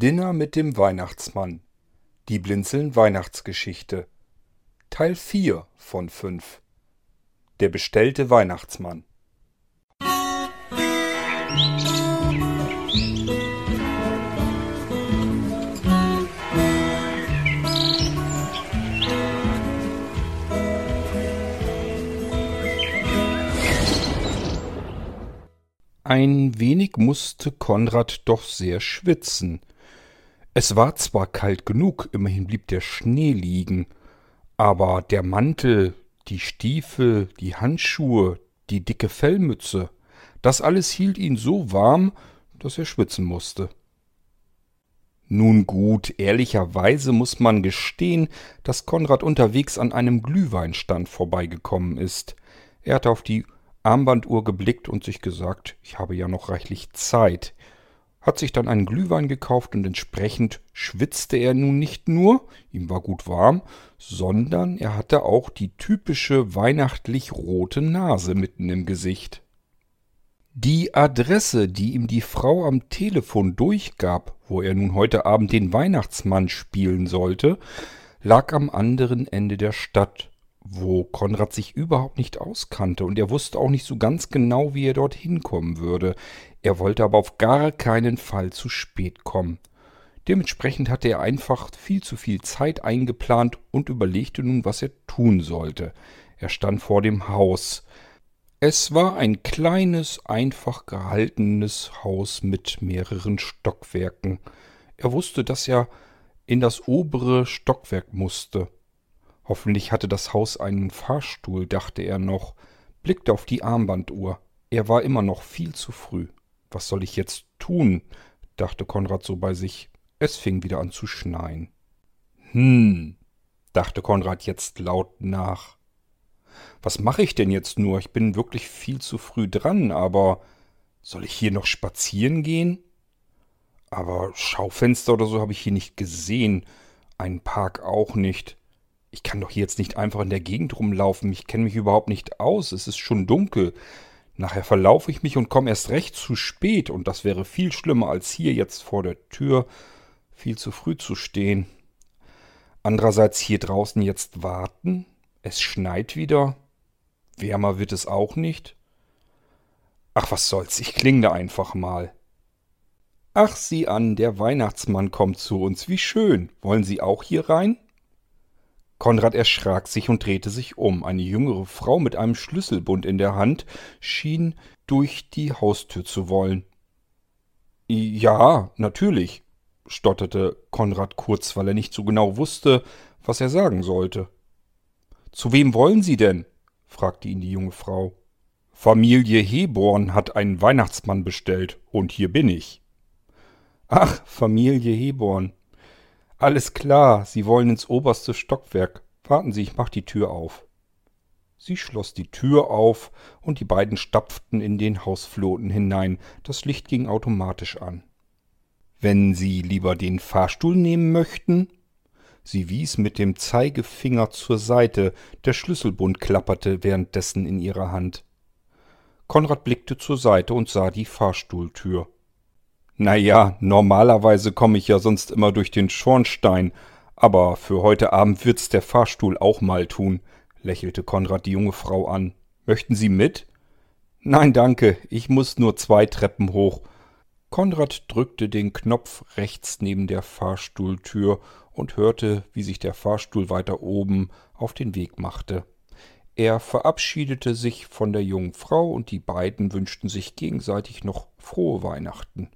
Dinner mit dem Weihnachtsmann. Die Blinzeln Weihnachtsgeschichte. Teil 4 von 5. Der bestellte Weihnachtsmann. Ein wenig musste Konrad doch sehr schwitzen. Es war zwar kalt genug, immerhin blieb der Schnee liegen, aber der Mantel, die Stiefel, die Handschuhe, die dicke Fellmütze, das alles hielt ihn so warm, dass er schwitzen musste. Nun gut, ehrlicherweise muss man gestehen, dass Konrad unterwegs an einem Glühweinstand vorbeigekommen ist. Er hatte auf die Armbanduhr geblickt und sich gesagt, ich habe ja noch reichlich Zeit. Hat sich dann einen Glühwein gekauft und entsprechend schwitzte er nun nicht nur, ihm war gut warm, sondern er hatte auch die typische weihnachtlich rote Nase mitten im Gesicht. Die Adresse, die ihm die Frau am Telefon durchgab, wo er nun heute Abend den Weihnachtsmann spielen sollte, lag am anderen Ende der Stadt wo Konrad sich überhaupt nicht auskannte und er wusste auch nicht so ganz genau, wie er dorthin kommen würde. Er wollte aber auf gar keinen Fall zu spät kommen. Dementsprechend hatte er einfach viel zu viel Zeit eingeplant und überlegte nun, was er tun sollte. Er stand vor dem Haus. Es war ein kleines, einfach gehaltenes Haus mit mehreren Stockwerken. Er wusste, dass er in das obere Stockwerk musste. Hoffentlich hatte das Haus einen Fahrstuhl, dachte er noch, blickte auf die Armbanduhr. Er war immer noch viel zu früh. Was soll ich jetzt tun? dachte Konrad so bei sich. Es fing wieder an zu schneien. Hm, dachte Konrad jetzt laut nach. Was mache ich denn jetzt nur? Ich bin wirklich viel zu früh dran, aber soll ich hier noch spazieren gehen? Aber Schaufenster oder so habe ich hier nicht gesehen. Einen Park auch nicht ich kann doch hier jetzt nicht einfach in der Gegend rumlaufen. Ich kenne mich überhaupt nicht aus. Es ist schon dunkel. Nachher verlaufe ich mich und komme erst recht zu spät. Und das wäre viel schlimmer, als hier jetzt vor der Tür viel zu früh zu stehen. Andererseits hier draußen jetzt warten. Es schneit wieder. Wärmer wird es auch nicht. Ach, was soll's, ich klinge einfach mal. Ach, sieh an, der Weihnachtsmann kommt zu uns. Wie schön. Wollen Sie auch hier rein? Konrad erschrak sich und drehte sich um. Eine jüngere Frau mit einem Schlüsselbund in der Hand schien durch die Haustür zu wollen. Ja, natürlich, stotterte Konrad kurz, weil er nicht so genau wusste, was er sagen sollte. Zu wem wollen Sie denn? fragte ihn die junge Frau. Familie Heborn hat einen Weihnachtsmann bestellt, und hier bin ich. Ach, Familie Heborn, alles klar, Sie wollen ins oberste Stockwerk. Warten Sie, ich mach die Tür auf. Sie schloss die Tür auf, und die beiden stapften in den Hausfloten hinein. Das Licht ging automatisch an. Wenn Sie lieber den Fahrstuhl nehmen möchten? Sie wies mit dem Zeigefinger zur Seite, der Schlüsselbund klapperte währenddessen in ihrer Hand. Konrad blickte zur Seite und sah die Fahrstuhltür. Naja, normalerweise komme ich ja sonst immer durch den Schornstein, aber für heute Abend wird's der Fahrstuhl auch mal tun, lächelte Konrad die junge Frau an. Möchten Sie mit? Nein, danke, ich muss nur zwei Treppen hoch. Konrad drückte den Knopf rechts neben der Fahrstuhltür und hörte, wie sich der Fahrstuhl weiter oben auf den Weg machte. Er verabschiedete sich von der jungen Frau und die beiden wünschten sich gegenseitig noch frohe Weihnachten.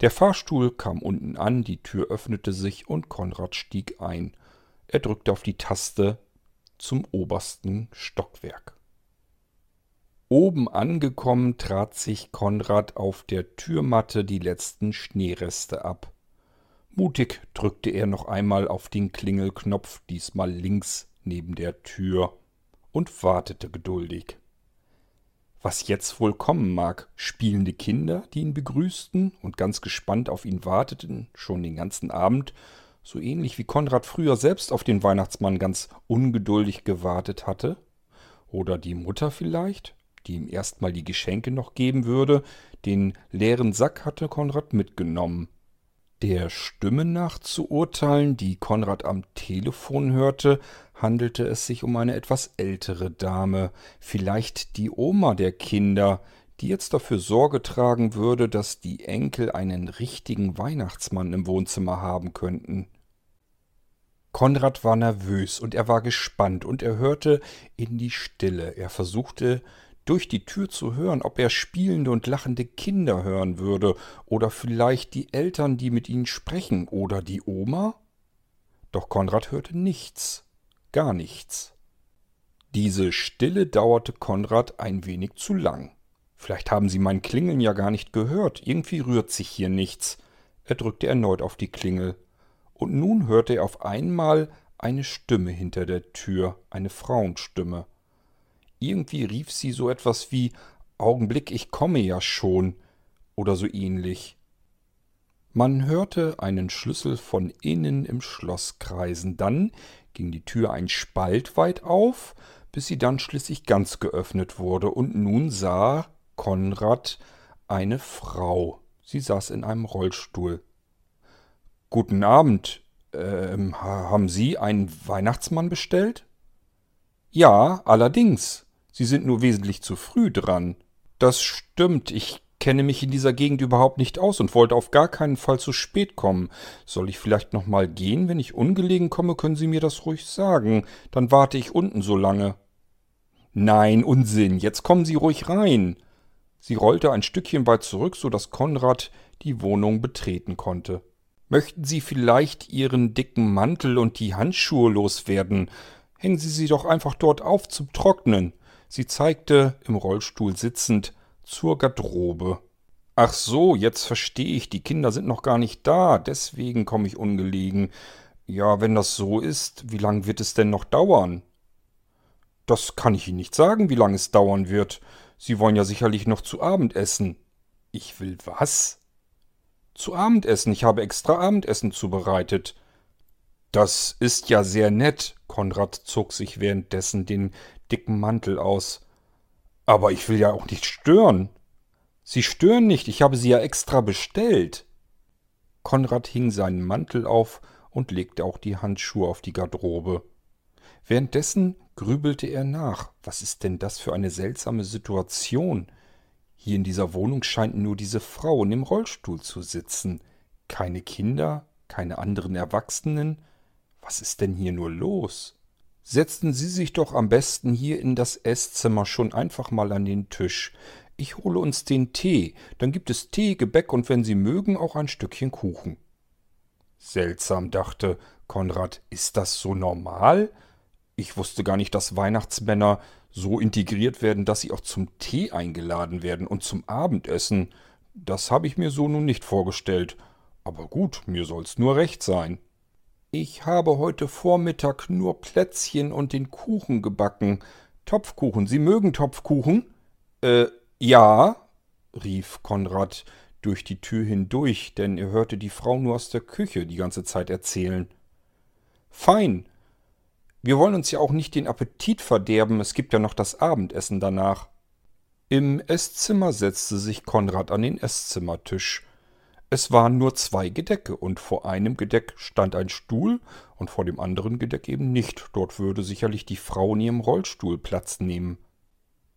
Der Fahrstuhl kam unten an, die Tür öffnete sich und Konrad stieg ein. Er drückte auf die Taste zum obersten Stockwerk. Oben angekommen trat sich Konrad auf der Türmatte die letzten Schneereste ab. Mutig drückte er noch einmal auf den Klingelknopf, diesmal links neben der Tür, und wartete geduldig. Was jetzt wohl kommen mag, spielende Kinder, die ihn begrüßten und ganz gespannt auf ihn warteten, schon den ganzen Abend, so ähnlich wie Konrad früher selbst auf den Weihnachtsmann ganz ungeduldig gewartet hatte? Oder die Mutter vielleicht, die ihm erstmal die Geschenke noch geben würde, den leeren Sack hatte Konrad mitgenommen. Der Stimme nach zu urteilen, die Konrad am Telefon hörte, handelte es sich um eine etwas ältere Dame, vielleicht die Oma der Kinder, die jetzt dafür Sorge tragen würde, dass die Enkel einen richtigen Weihnachtsmann im Wohnzimmer haben könnten. Konrad war nervös und er war gespannt und er hörte in die Stille. Er versuchte durch die Tür zu hören, ob er spielende und lachende Kinder hören würde, oder vielleicht die Eltern, die mit ihnen sprechen, oder die Oma? Doch Konrad hörte nichts, gar nichts. Diese Stille dauerte Konrad ein wenig zu lang. Vielleicht haben Sie mein Klingeln ja gar nicht gehört, irgendwie rührt sich hier nichts. Er drückte erneut auf die Klingel. Und nun hörte er auf einmal eine Stimme hinter der Tür, eine Frauenstimme. Irgendwie rief sie so etwas wie Augenblick, ich komme ja schon oder so ähnlich. Man hörte einen Schlüssel von innen im Schloss kreisen, dann ging die Tür ein Spalt weit auf, bis sie dann schließlich ganz geöffnet wurde, und nun sah Konrad eine Frau. Sie saß in einem Rollstuhl. Guten Abend. Ähm, haben Sie einen Weihnachtsmann bestellt? Ja, allerdings. Sie sind nur wesentlich zu früh dran. Das stimmt, ich kenne mich in dieser Gegend überhaupt nicht aus und wollte auf gar keinen Fall zu spät kommen. Soll ich vielleicht noch mal gehen? Wenn ich ungelegen komme, können Sie mir das ruhig sagen. Dann warte ich unten so lange. Nein, Unsinn. Jetzt kommen Sie ruhig rein. Sie rollte ein Stückchen weit zurück, so dass Konrad die Wohnung betreten konnte. Möchten Sie vielleicht Ihren dicken Mantel und die Handschuhe loswerden? Hängen Sie sie doch einfach dort auf zum Trocknen. Sie zeigte, im Rollstuhl sitzend, zur Garderobe. Ach so, jetzt verstehe ich, die Kinder sind noch gar nicht da, deswegen komme ich ungelegen. Ja, wenn das so ist, wie lang wird es denn noch dauern? Das kann ich Ihnen nicht sagen, wie lange es dauern wird. Sie wollen ja sicherlich noch zu Abend essen. Ich will was? Zu Abendessen. Ich habe extra Abendessen zubereitet. Das ist ja sehr nett. Konrad zog sich währenddessen den dicken Mantel aus. Aber ich will ja auch nicht stören. Sie stören nicht, ich habe sie ja extra bestellt. Konrad hing seinen Mantel auf und legte auch die Handschuhe auf die Garderobe. Währenddessen grübelte er nach. Was ist denn das für eine seltsame Situation? Hier in dieser Wohnung scheint nur diese Frau in dem Rollstuhl zu sitzen. Keine Kinder, keine anderen Erwachsenen. Was ist denn hier nur los? Setzen Sie sich doch am besten hier in das Esszimmer schon einfach mal an den Tisch. Ich hole uns den Tee, dann gibt es Tee, Gebäck und wenn Sie mögen auch ein Stückchen Kuchen. Seltsam, dachte Konrad, ist das so normal? Ich wusste gar nicht, dass Weihnachtsmänner so integriert werden, dass sie auch zum Tee eingeladen werden und zum Abendessen. Das habe ich mir so nun nicht vorgestellt. Aber gut, mir soll's nur recht sein. Ich habe heute Vormittag nur Plätzchen und den Kuchen gebacken. Topfkuchen. Sie mögen Topfkuchen? Äh, ja, rief Konrad durch die Tür hindurch, denn er hörte die Frau nur aus der Küche die ganze Zeit erzählen. Fein. Wir wollen uns ja auch nicht den Appetit verderben, es gibt ja noch das Abendessen danach. Im Esszimmer setzte sich Konrad an den Esszimmertisch. Es waren nur zwei Gedecke, und vor einem Gedeck stand ein Stuhl und vor dem anderen Gedeck eben nicht. Dort würde sicherlich die Frau in ihrem Rollstuhl Platz nehmen.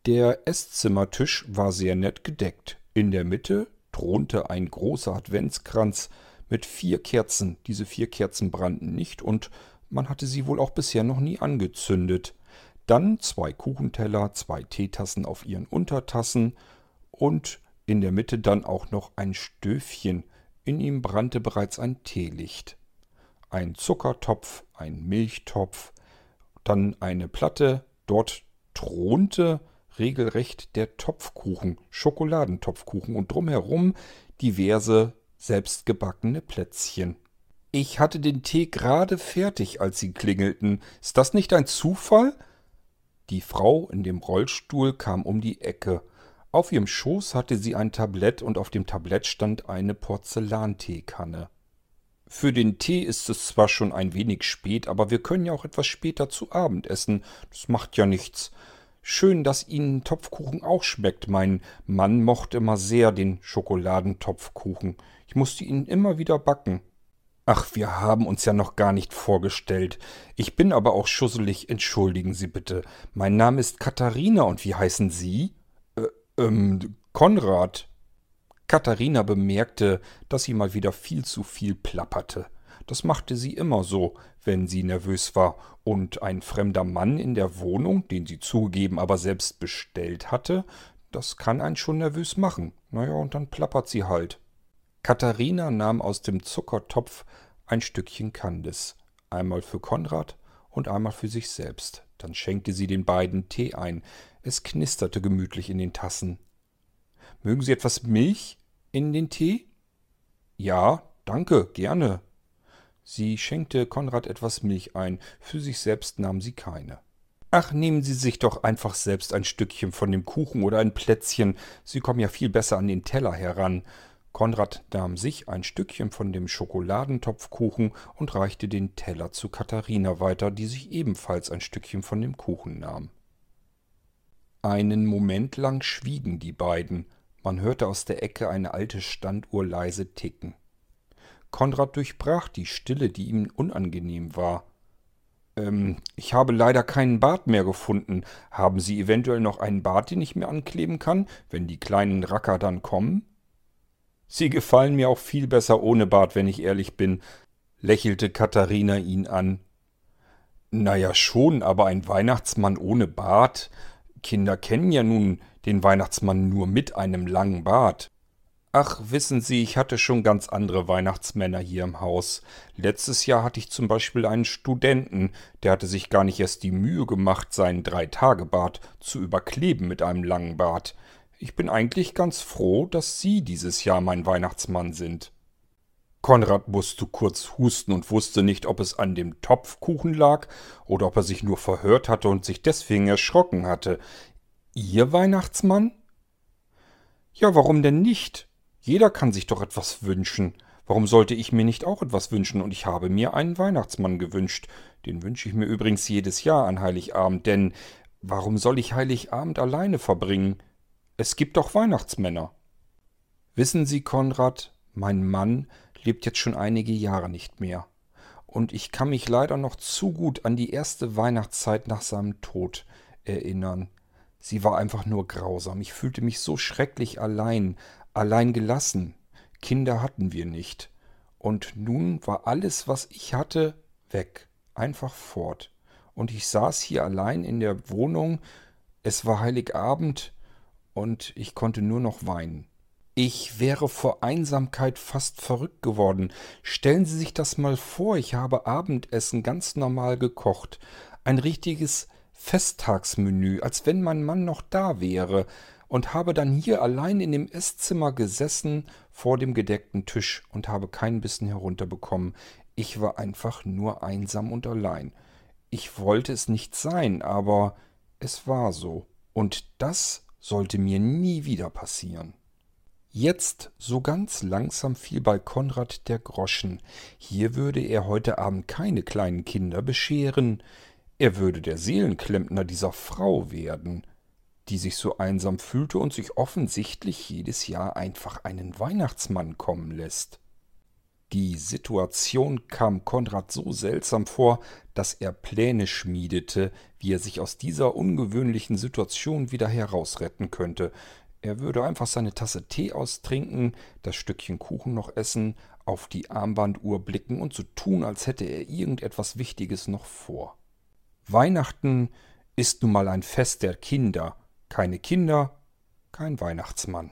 Der Esszimmertisch war sehr nett gedeckt. In der Mitte thronte ein großer Adventskranz mit vier Kerzen. Diese vier Kerzen brannten nicht und man hatte sie wohl auch bisher noch nie angezündet. Dann zwei Kuchenteller, zwei Teetassen auf ihren Untertassen und in der Mitte dann auch noch ein Stöfchen, in ihm brannte bereits ein Teelicht. Ein Zuckertopf, ein Milchtopf, dann eine Platte, dort thronte regelrecht der Topfkuchen, Schokoladentopfkuchen und drumherum diverse selbstgebackene Plätzchen. Ich hatte den Tee gerade fertig, als Sie klingelten. Ist das nicht ein Zufall? Die Frau in dem Rollstuhl kam um die Ecke auf ihrem Schoß hatte sie ein Tablett und auf dem Tablett stand eine Porzellanteekanne. Für den Tee ist es zwar schon ein wenig spät, aber wir können ja auch etwas später zu Abend essen. Das macht ja nichts. Schön, dass Ihnen Topfkuchen auch schmeckt. Mein Mann mochte immer sehr den Schokoladentopfkuchen. Ich musste ihn immer wieder backen. Ach, wir haben uns ja noch gar nicht vorgestellt. Ich bin aber auch schusselig, entschuldigen Sie bitte. Mein Name ist Katharina und wie heißen Sie? Äh, ähm, Konrad. Katharina bemerkte, dass sie mal wieder viel zu viel plapperte. Das machte sie immer so, wenn sie nervös war, und ein fremder Mann in der Wohnung, den sie zugegeben aber selbst bestellt hatte, das kann einen schon nervös machen. Naja, und dann plappert sie halt. Katharina nahm aus dem Zuckertopf ein Stückchen Kandis, einmal für Konrad und einmal für sich selbst. Dann schenkte sie den beiden Tee ein. Es knisterte gemütlich in den Tassen. Mögen Sie etwas Milch in den Tee? Ja, danke, gerne. Sie schenkte Konrad etwas Milch ein, für sich selbst nahm sie keine. Ach, nehmen Sie sich doch einfach selbst ein Stückchen von dem Kuchen oder ein Plätzchen, Sie kommen ja viel besser an den Teller heran. Konrad nahm sich ein Stückchen von dem Schokoladentopfkuchen und reichte den Teller zu Katharina weiter, die sich ebenfalls ein Stückchen von dem Kuchen nahm. Einen Moment lang schwiegen die beiden, man hörte aus der Ecke eine alte Standuhr leise ticken. Konrad durchbrach die Stille, die ihm unangenehm war. Ähm, ich habe leider keinen Bart mehr gefunden. Haben Sie eventuell noch einen Bart, den ich mir ankleben kann, wenn die kleinen Racker dann kommen? Sie gefallen mir auch viel besser ohne Bart, wenn ich ehrlich bin, lächelte Katharina ihn an. Na ja, schon, aber ein Weihnachtsmann ohne Bart. Kinder kennen ja nun den Weihnachtsmann nur mit einem langen Bart. Ach, wissen Sie, ich hatte schon ganz andere Weihnachtsmänner hier im Haus. Letztes Jahr hatte ich zum Beispiel einen Studenten, der hatte sich gar nicht erst die Mühe gemacht, seinen Dreitagebart zu überkleben mit einem langen Bart. Ich bin eigentlich ganz froh, dass Sie dieses Jahr mein Weihnachtsmann sind. Konrad musste kurz husten und wusste nicht, ob es an dem Topfkuchen lag oder ob er sich nur verhört hatte und sich deswegen erschrocken hatte. Ihr Weihnachtsmann? Ja, warum denn nicht? Jeder kann sich doch etwas wünschen. Warum sollte ich mir nicht auch etwas wünschen? Und ich habe mir einen Weihnachtsmann gewünscht. Den wünsche ich mir übrigens jedes Jahr an Heiligabend, denn warum soll ich Heiligabend alleine verbringen? Es gibt doch Weihnachtsmänner. Wissen Sie, Konrad, mein Mann lebt jetzt schon einige Jahre nicht mehr. Und ich kann mich leider noch zu gut an die erste Weihnachtszeit nach seinem Tod erinnern. Sie war einfach nur grausam. Ich fühlte mich so schrecklich allein, allein gelassen. Kinder hatten wir nicht. Und nun war alles, was ich hatte, weg, einfach fort. Und ich saß hier allein in der Wohnung, es war Heiligabend, und ich konnte nur noch weinen. Ich wäre vor Einsamkeit fast verrückt geworden. Stellen Sie sich das mal vor, ich habe Abendessen ganz normal gekocht. Ein richtiges Festtagsmenü, als wenn mein Mann noch da wäre, und habe dann hier allein in dem Esszimmer gesessen vor dem gedeckten Tisch und habe keinen Bissen herunterbekommen. Ich war einfach nur einsam und allein. Ich wollte es nicht sein, aber es war so. Und das sollte mir nie wieder passieren. Jetzt so ganz langsam fiel bei Konrad der Groschen. Hier würde er heute Abend keine kleinen Kinder bescheren. Er würde der Seelenklempner dieser Frau werden, die sich so einsam fühlte und sich offensichtlich jedes Jahr einfach einen Weihnachtsmann kommen lässt. Die Situation kam Konrad so seltsam vor, dass er Pläne schmiedete, wie er sich aus dieser ungewöhnlichen Situation wieder herausretten könnte. Er würde einfach seine Tasse Tee austrinken, das Stückchen Kuchen noch essen, auf die Armbanduhr blicken und so tun, als hätte er irgendetwas Wichtiges noch vor. Weihnachten ist nun mal ein Fest der Kinder. Keine Kinder, kein Weihnachtsmann.